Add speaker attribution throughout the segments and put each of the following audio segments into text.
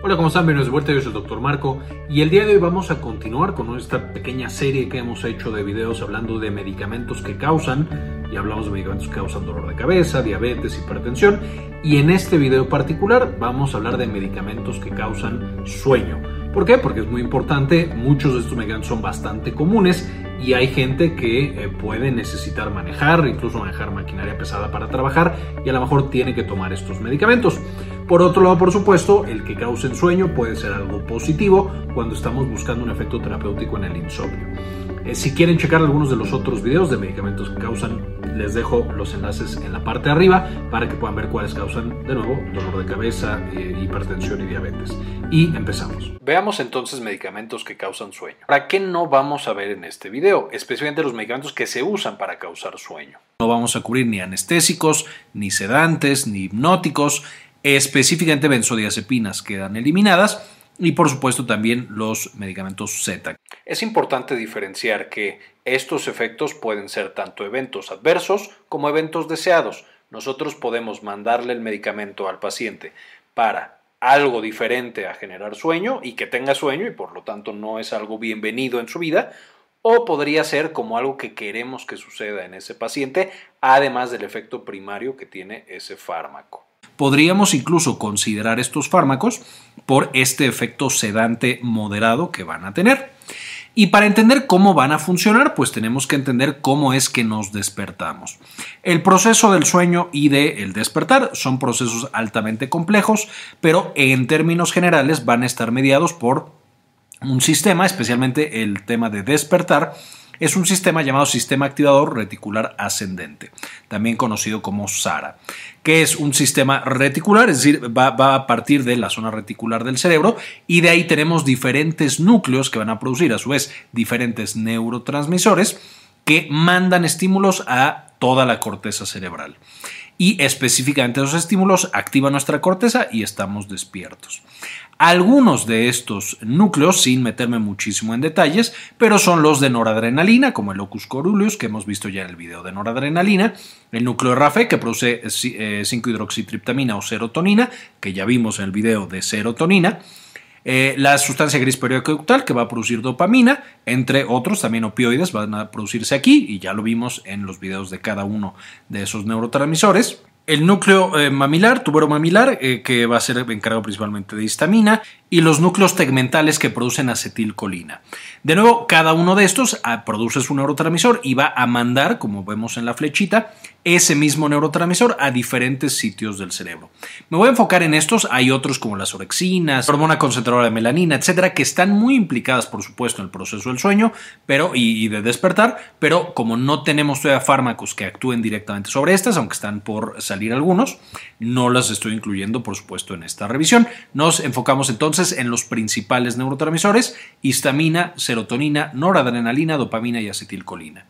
Speaker 1: Hola, ¿cómo están? Bienvenidos de vuelta, yo soy el Dr. Marco y el día de hoy vamos a continuar con esta pequeña serie que hemos hecho de videos hablando de medicamentos que causan, y hablamos de medicamentos que causan dolor de cabeza, diabetes, hipertensión, y en este video particular vamos a hablar de medicamentos que causan sueño. ¿Por qué? Porque es muy importante, muchos de estos medicamentos son bastante comunes y hay gente que eh, puede necesitar manejar, incluso manejar maquinaria pesada para trabajar y a lo mejor tiene que tomar estos medicamentos. Por otro lado, por supuesto, el que causen sueño puede ser algo positivo cuando estamos buscando un efecto terapéutico en el insomnio. Eh, si quieren checar algunos de los otros videos de medicamentos que causan, les dejo los enlaces en la parte de arriba para que puedan ver cuáles causan, de nuevo, dolor de cabeza, eh, hipertensión y diabetes. Y empezamos. Veamos entonces medicamentos que causan sueño. ¿Para qué no vamos a ver en este video? Especialmente los medicamentos que se usan para causar sueño. No vamos a cubrir ni anestésicos, ni sedantes, ni hipnóticos específicamente benzodiazepinas quedan eliminadas y por supuesto también los medicamentos Z. Es importante diferenciar que estos efectos pueden ser tanto eventos adversos como eventos deseados. Nosotros podemos mandarle el medicamento al paciente para algo diferente a generar sueño y que tenga sueño y por lo tanto no es algo bienvenido en su vida, o podría ser como algo que queremos que suceda en ese paciente, además del efecto primario que tiene ese fármaco. Podríamos incluso considerar estos fármacos por este efecto sedante moderado que van a tener. Y para entender cómo van a funcionar, pues tenemos que entender cómo es que nos despertamos. El proceso del sueño y del despertar son procesos altamente complejos, pero en términos generales van a estar mediados por un sistema, especialmente el tema de despertar, es un sistema llamado sistema activador reticular ascendente, también conocido como SARA, que es un sistema reticular, es decir, va, va, a partir de la zona reticular del cerebro y de ahí tenemos diferentes núcleos que van a producir a su vez diferentes neurotransmisores que mandan estímulos a toda la corteza cerebral. Y específicamente esos estímulos activan nuestra corteza y estamos despiertos. Algunos de estos núcleos, sin meterme muchísimo en detalles, pero son los de noradrenalina, como el locus coruleus, que hemos visto ya en el video de noradrenalina, el núcleo RAFE, que produce 5-hidroxitriptamina eh, o serotonina, que ya vimos en el video de serotonina, eh, la sustancia gris periódica que va a producir dopamina, entre otros, también opioides van a producirse aquí, y ya lo vimos en los videos de cada uno de esos neurotransmisores el núcleo eh, mamilar, tubero mamilar, eh, que va a ser encargado principalmente de histamina, y los núcleos tegmentales que producen acetilcolina. De nuevo, cada uno de estos ah, produce su neurotransmisor y va a mandar, como vemos en la flechita, ese mismo neurotransmisor a diferentes sitios del cerebro. Me voy a enfocar en estos, hay otros como las orexinas, hormona concentradora de melanina, etcétera, que están muy implicadas, por supuesto, en el proceso del sueño pero, y, de despertar, pero como no tenemos todavía fármacos que actúen directamente sobre estas, aunque están por salir algunos, no las estoy incluyendo, por supuesto, en esta revisión. Nos enfocamos entonces en los principales neurotransmisores, histamina, serotonina, noradrenalina, dopamina y acetilcolina.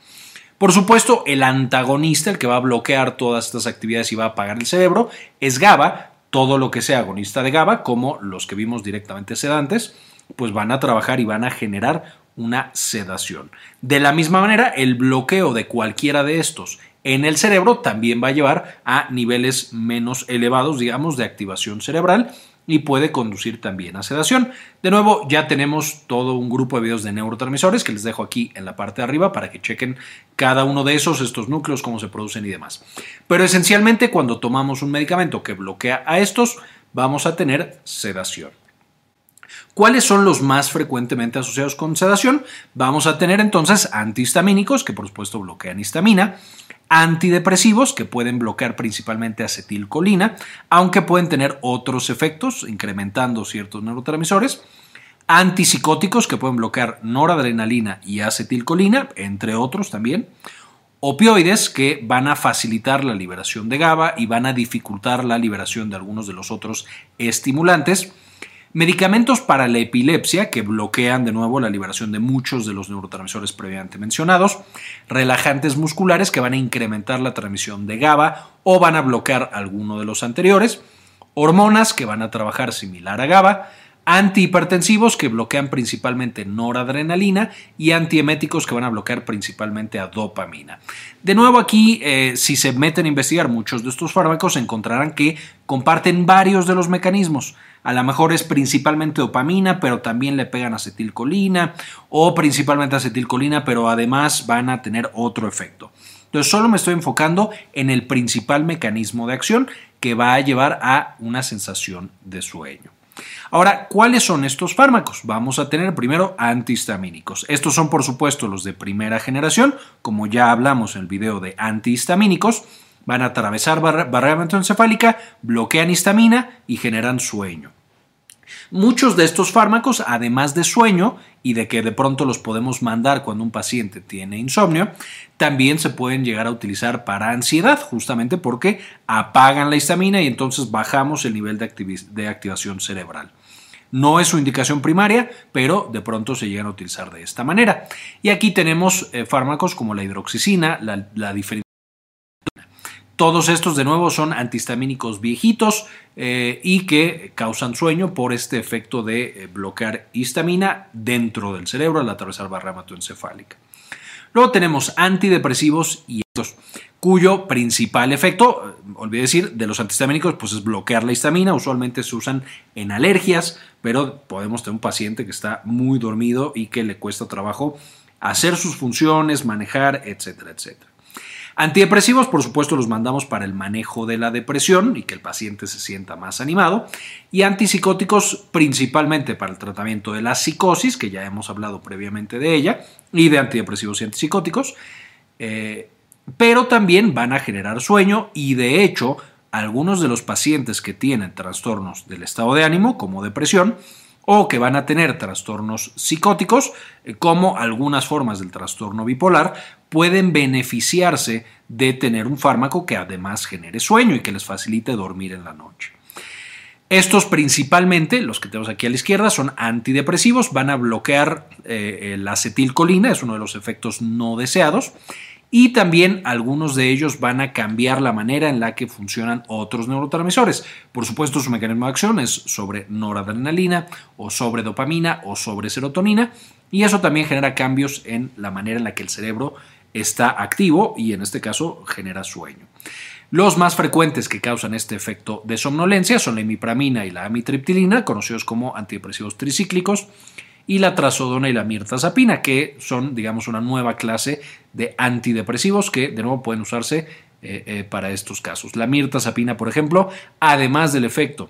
Speaker 1: Por supuesto, el antagonista, el que va a bloquear todas estas actividades y va a apagar el cerebro, es GABA. Todo lo que sea agonista de GABA, como los que vimos directamente sedantes, pues van a trabajar y van a generar una sedación. De la misma manera, el bloqueo de cualquiera de estos en el cerebro también va a llevar a niveles menos elevados, digamos, de activación cerebral y puede conducir también a sedación. De nuevo, ya tenemos todo un grupo de videos de neurotransmisores que les dejo aquí en la parte de arriba para que chequen cada uno de esos, estos núcleos, cómo se producen y demás. Pero esencialmente cuando tomamos un medicamento que bloquea a estos, vamos a tener sedación. ¿Cuáles son los más frecuentemente asociados con sedación? Vamos a tener entonces antihistamínicos, que por supuesto bloquean histamina, antidepresivos que pueden bloquear principalmente acetilcolina, aunque pueden tener otros efectos, incrementando ciertos neurotransmisores, antipsicóticos que pueden bloquear noradrenalina y acetilcolina, entre otros también, opioides que van a facilitar la liberación de GABA y van a dificultar la liberación de algunos de los otros estimulantes, Medicamentos para la epilepsia que bloquean de nuevo la liberación de muchos de los neurotransmisores previamente mencionados. Relajantes musculares que van a incrementar la transmisión de GABA o van a bloquear alguno de los anteriores. Hormonas que van a trabajar similar a GABA. Antihipertensivos que bloquean principalmente noradrenalina y antieméticos que van a bloquear principalmente a dopamina. De nuevo aquí, eh, si se meten a investigar muchos de estos fármacos, encontrarán que comparten varios de los mecanismos. A lo mejor es principalmente dopamina, pero también le pegan acetilcolina o principalmente acetilcolina, pero además van a tener otro efecto. Entonces solo me estoy enfocando en el principal mecanismo de acción que va a llevar a una sensación de sueño. Ahora, ¿cuáles son estos fármacos? Vamos a tener primero antihistamínicos. Estos son, por supuesto, los de primera generación, como ya hablamos en el video de antihistamínicos. Van a atravesar barrera encefálica, bloquean histamina y generan sueño. Muchos de estos fármacos, además de sueño y de que de pronto los podemos mandar cuando un paciente tiene insomnio, también se pueden llegar a utilizar para ansiedad, justamente porque apagan la histamina y entonces bajamos el nivel de, activación cerebral. No es su indicación primaria, pero de pronto se llegan a utilizar de esta manera. Y aquí tenemos eh, fármacos como la hidroxicina, la, la todos estos de nuevo son antihistamínicos viejitos eh, y que causan sueño por este efecto de eh, bloquear histamina dentro del cerebro al atravesar barra hematoencefálica. Luego tenemos antidepresivos y estos, cuyo principal efecto, eh, olvidé decir, de los antihistamínicos, pues es bloquear la histamina. Usualmente se usan en alergias, pero podemos tener un paciente que está muy dormido y que le cuesta trabajo hacer sus funciones, manejar, etcétera, etcétera. Antidepresivos, por supuesto, los mandamos para el manejo de la depresión y que el paciente se sienta más animado. Y antipsicóticos principalmente para el tratamiento de la psicosis, que ya hemos hablado previamente de ella, y de antidepresivos y antipsicóticos. Eh, pero también van a generar sueño y de hecho algunos de los pacientes que tienen trastornos del estado de ánimo, como depresión, o que van a tener trastornos psicóticos, eh, como algunas formas del trastorno bipolar, pueden beneficiarse de tener un fármaco que además genere sueño y que les facilite dormir en la noche. Estos principalmente, los que tenemos aquí a la izquierda, son antidepresivos, van a bloquear eh, la acetilcolina, es uno de los efectos no deseados, y también algunos de ellos van a cambiar la manera en la que funcionan otros neurotransmisores. Por supuesto, su mecanismo de acción es sobre noradrenalina o sobre dopamina o sobre serotonina y eso también genera cambios en la manera en la que el cerebro está activo y en este caso genera sueño. Los más frecuentes que causan este efecto de somnolencia son la imipramina y la amitriptilina, conocidos como antidepresivos tricíclicos, y la trazodona y la mirtazapina, que son, digamos, una nueva clase de antidepresivos que, de nuevo, pueden usarse eh, eh, para estos casos. La mirtazapina, por ejemplo, además del efecto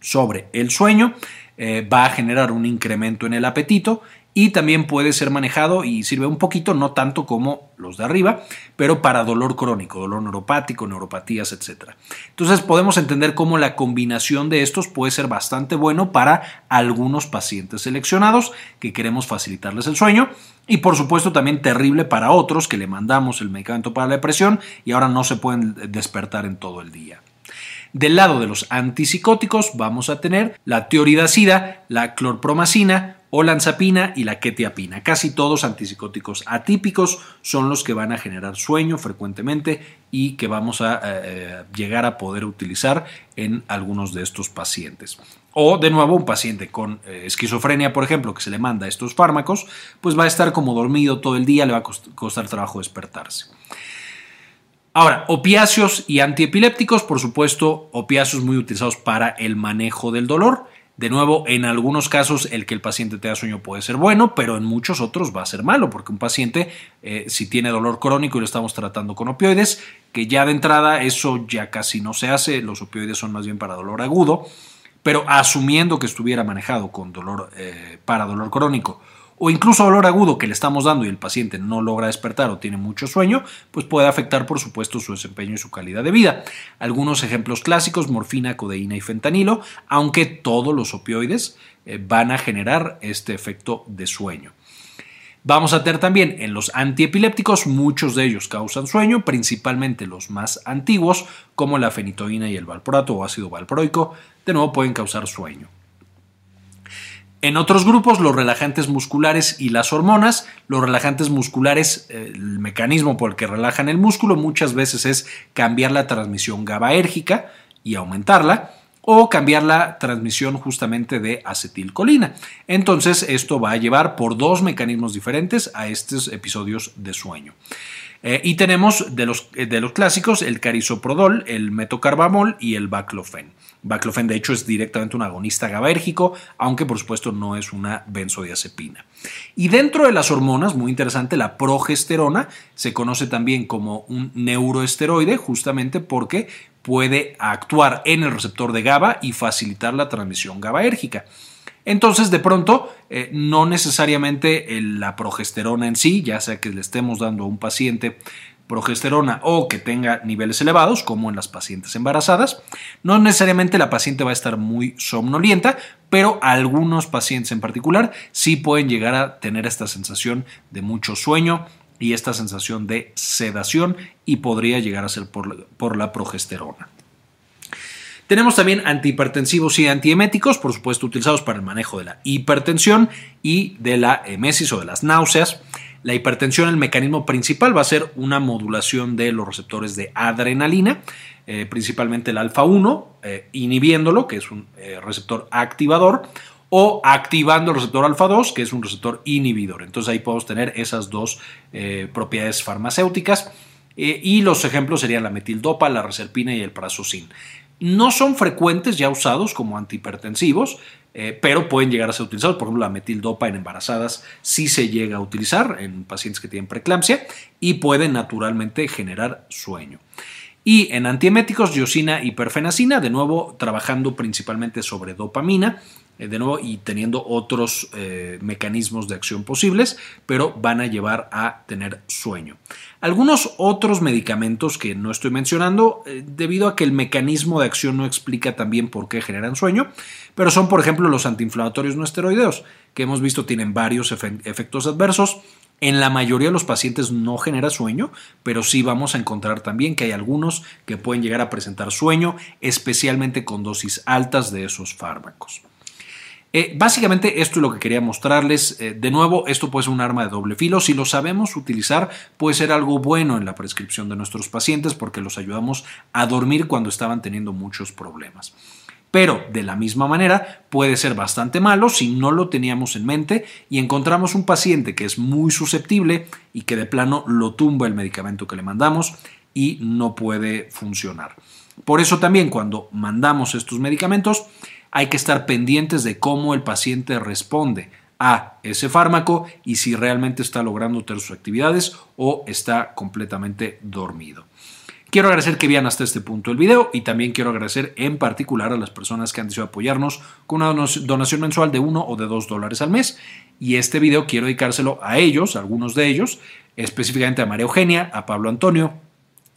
Speaker 1: sobre el sueño, eh, va a generar un incremento en el apetito y también puede ser manejado y sirve un poquito, no tanto como los de arriba, pero para dolor crónico, dolor neuropático, neuropatías, etc. Entonces podemos entender cómo la combinación de estos puede ser bastante bueno para algunos pacientes seleccionados que queremos facilitarles el sueño y por supuesto también terrible para otros que le mandamos el medicamento para la depresión y ahora no se pueden despertar en todo el día. Del lado de los antipsicóticos vamos a tener la tioridacida, la clorpromacina, olanzapina y la quetiapina. Casi todos antipsicóticos atípicos son los que van a generar sueño frecuentemente y que vamos a eh, llegar a poder utilizar en algunos de estos pacientes. O de nuevo un paciente con eh, esquizofrenia, por ejemplo, que se le manda estos fármacos, pues va a estar como dormido todo el día, le va a costar trabajo despertarse. Ahora, opiáceos y antiepilépticos, por supuesto, opiáceos muy utilizados para el manejo del dolor. De nuevo, en algunos casos el que el paciente tenga sueño puede ser bueno, pero en muchos otros va a ser malo, porque un paciente, eh, si tiene dolor crónico y lo estamos tratando con opioides, que ya de entrada eso ya casi no se hace, los opioides son más bien para dolor agudo, pero asumiendo que estuviera manejado con dolor eh, para dolor crónico o incluso dolor agudo que le estamos dando y el paciente no logra despertar o tiene mucho sueño, pues puede afectar por supuesto su desempeño y su calidad de vida. Algunos ejemplos clásicos, morfina, codeína y fentanilo, aunque todos los opioides eh, van a generar este efecto de sueño. Vamos a tener también en los antiepilépticos, muchos de ellos causan sueño, principalmente los más antiguos, como la fenitoína y el valproato o ácido valproico, de nuevo pueden causar sueño. En otros grupos, los relajantes musculares y las hormonas. Los relajantes musculares, el mecanismo por el que relajan el músculo muchas veces es cambiar la transmisión GABAérgica y aumentarla, o cambiar la transmisión justamente de acetilcolina. Entonces esto va a llevar por dos mecanismos diferentes a estos episodios de sueño. Eh, y tenemos de los, eh, de los clásicos el carisoprodol, el metocarbamol y el baclofen. Baclofen, de hecho, es directamente un agonista GABAérgico, aunque por supuesto no es una benzodiazepina. Y dentro de las hormonas, muy interesante, la progesterona se conoce también como un neuroesteroide, justamente porque puede actuar en el receptor de GABA y facilitar la transmisión GABAérgica. Entonces, de pronto, eh, no necesariamente la progesterona en sí, ya sea que le estemos dando a un paciente progesterona o que tenga niveles elevados, como en las pacientes embarazadas, no necesariamente la paciente va a estar muy somnolienta, pero algunos pacientes en particular sí pueden llegar a tener esta sensación de mucho sueño y esta sensación de sedación y podría llegar a ser por la progesterona. Tenemos también antihipertensivos y antieméticos, por supuesto utilizados para el manejo de la hipertensión y de la emesis o de las náuseas. La hipertensión, el mecanismo principal va a ser una modulación de los receptores de adrenalina, eh, principalmente el alfa 1, eh, inhibiéndolo, que es un eh, receptor activador, o activando el receptor alfa 2, que es un receptor inhibidor. Entonces ahí podemos tener esas dos propiedades farmacéuticas. y los ejemplos serían la metildopa, la reserpina y el prazosin. No son frecuentes ya usados como antihipertensivos, eh, pero pueden llegar a ser utilizados. Por ejemplo, la metildopa en embarazadas sí se llega a utilizar en pacientes que tienen preeclampsia y puede naturalmente generar sueño. Y en antieméticos, diosina y perfenacina, de nuevo trabajando principalmente sobre dopamina, eh, de nuevo y teniendo otros eh, mecanismos de acción posibles, pero van a llevar a tener sueño. Algunos otros medicamentos que no estoy mencionando, eh, debido a que el mecanismo de acción no explica también por qué generan sueño, pero son por ejemplo los antiinflamatorios no esteroideos, que hemos visto tienen varios efectos adversos. En la mayoría de los pacientes no genera sueño, pero sí vamos a encontrar también que hay algunos que pueden llegar a presentar sueño, especialmente con dosis altas de esos fármacos. Eh, básicamente esto es lo que quería mostrarles. Eh, de nuevo, esto puede ser un arma de doble filo. Si lo sabemos utilizar, puede ser algo bueno en la prescripción de nuestros pacientes porque los ayudamos a dormir cuando estaban teniendo muchos problemas. Pero de la misma manera puede ser bastante malo si no lo teníamos en mente y encontramos un paciente que es muy susceptible y que de plano lo tumba el medicamento que le mandamos y no puede funcionar. Por eso también cuando mandamos estos medicamentos, hay que estar pendientes de cómo el paciente responde a ese fármaco y si realmente está logrando tener sus actividades o está completamente dormido. Quiero agradecer que vean hasta este punto el video y también quiero agradecer en particular a las personas que han decidido apoyarnos con una donación mensual de 1 o de 2 dólares al mes. Y este video quiero dedicárselo a ellos, a algunos de ellos, específicamente a María Eugenia, a Pablo Antonio,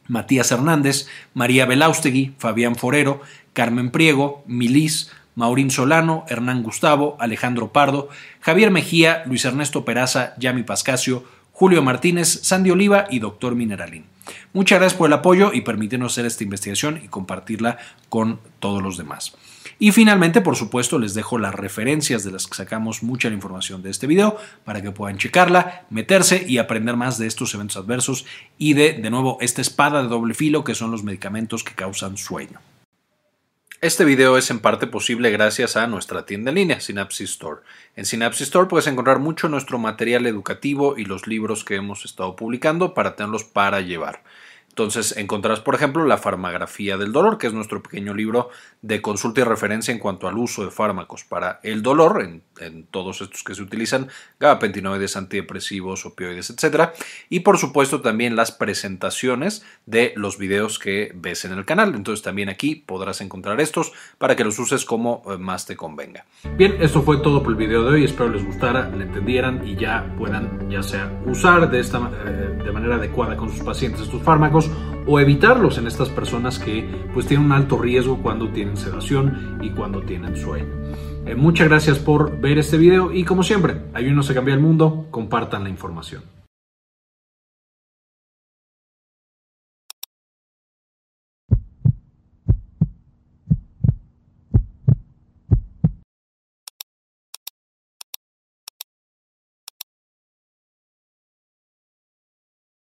Speaker 1: Matías Hernández, María Belaustegui, Fabián Forero, Carmen Priego, Milis, Maurín Solano, Hernán Gustavo, Alejandro Pardo, Javier Mejía, Luis Ernesto Peraza, Yami Pascasio, Julio Martínez, Sandy Oliva y Doctor Mineralín. Muchas gracias por el apoyo y permítenos hacer esta investigación y compartirla con todos los demás. Y finalmente, por supuesto, les dejo las referencias de las que sacamos mucha la información de este video para que puedan checarla, meterse y aprender más de estos eventos adversos y de, de nuevo, esta espada de doble filo que son los medicamentos que causan sueño. Este video es en parte posible gracias a nuestra tienda en línea, Synapsis Store. En Synapsis Store puedes encontrar mucho nuestro material educativo y los libros que hemos estado publicando para tenerlos para llevar. Entonces encontrarás, por ejemplo, la farmagrafía del dolor, que es nuestro pequeño libro de consulta y referencia en cuanto al uso de fármacos para el dolor, en, todos estos que se utilizan, gabapentinoides, antidepresivos, opioides, etc. Y por supuesto también las presentaciones de los videos que ves en el canal. Entonces también aquí podrás encontrar estos para que los uses como eh, más te convenga. Bien, esto fue todo por el video de hoy. Espero les gustara, le entendieran y ya puedan ya sea usar de esta eh, de manera adecuada con sus pacientes estos fármacos o evitarlos en estas personas que pues tienen un alto riesgo cuando tienen sedación y cuando tienen sueño. Eh, muchas gracias por ver este video y como siempre, ayúdenos a cambiar el mundo, compartan la información.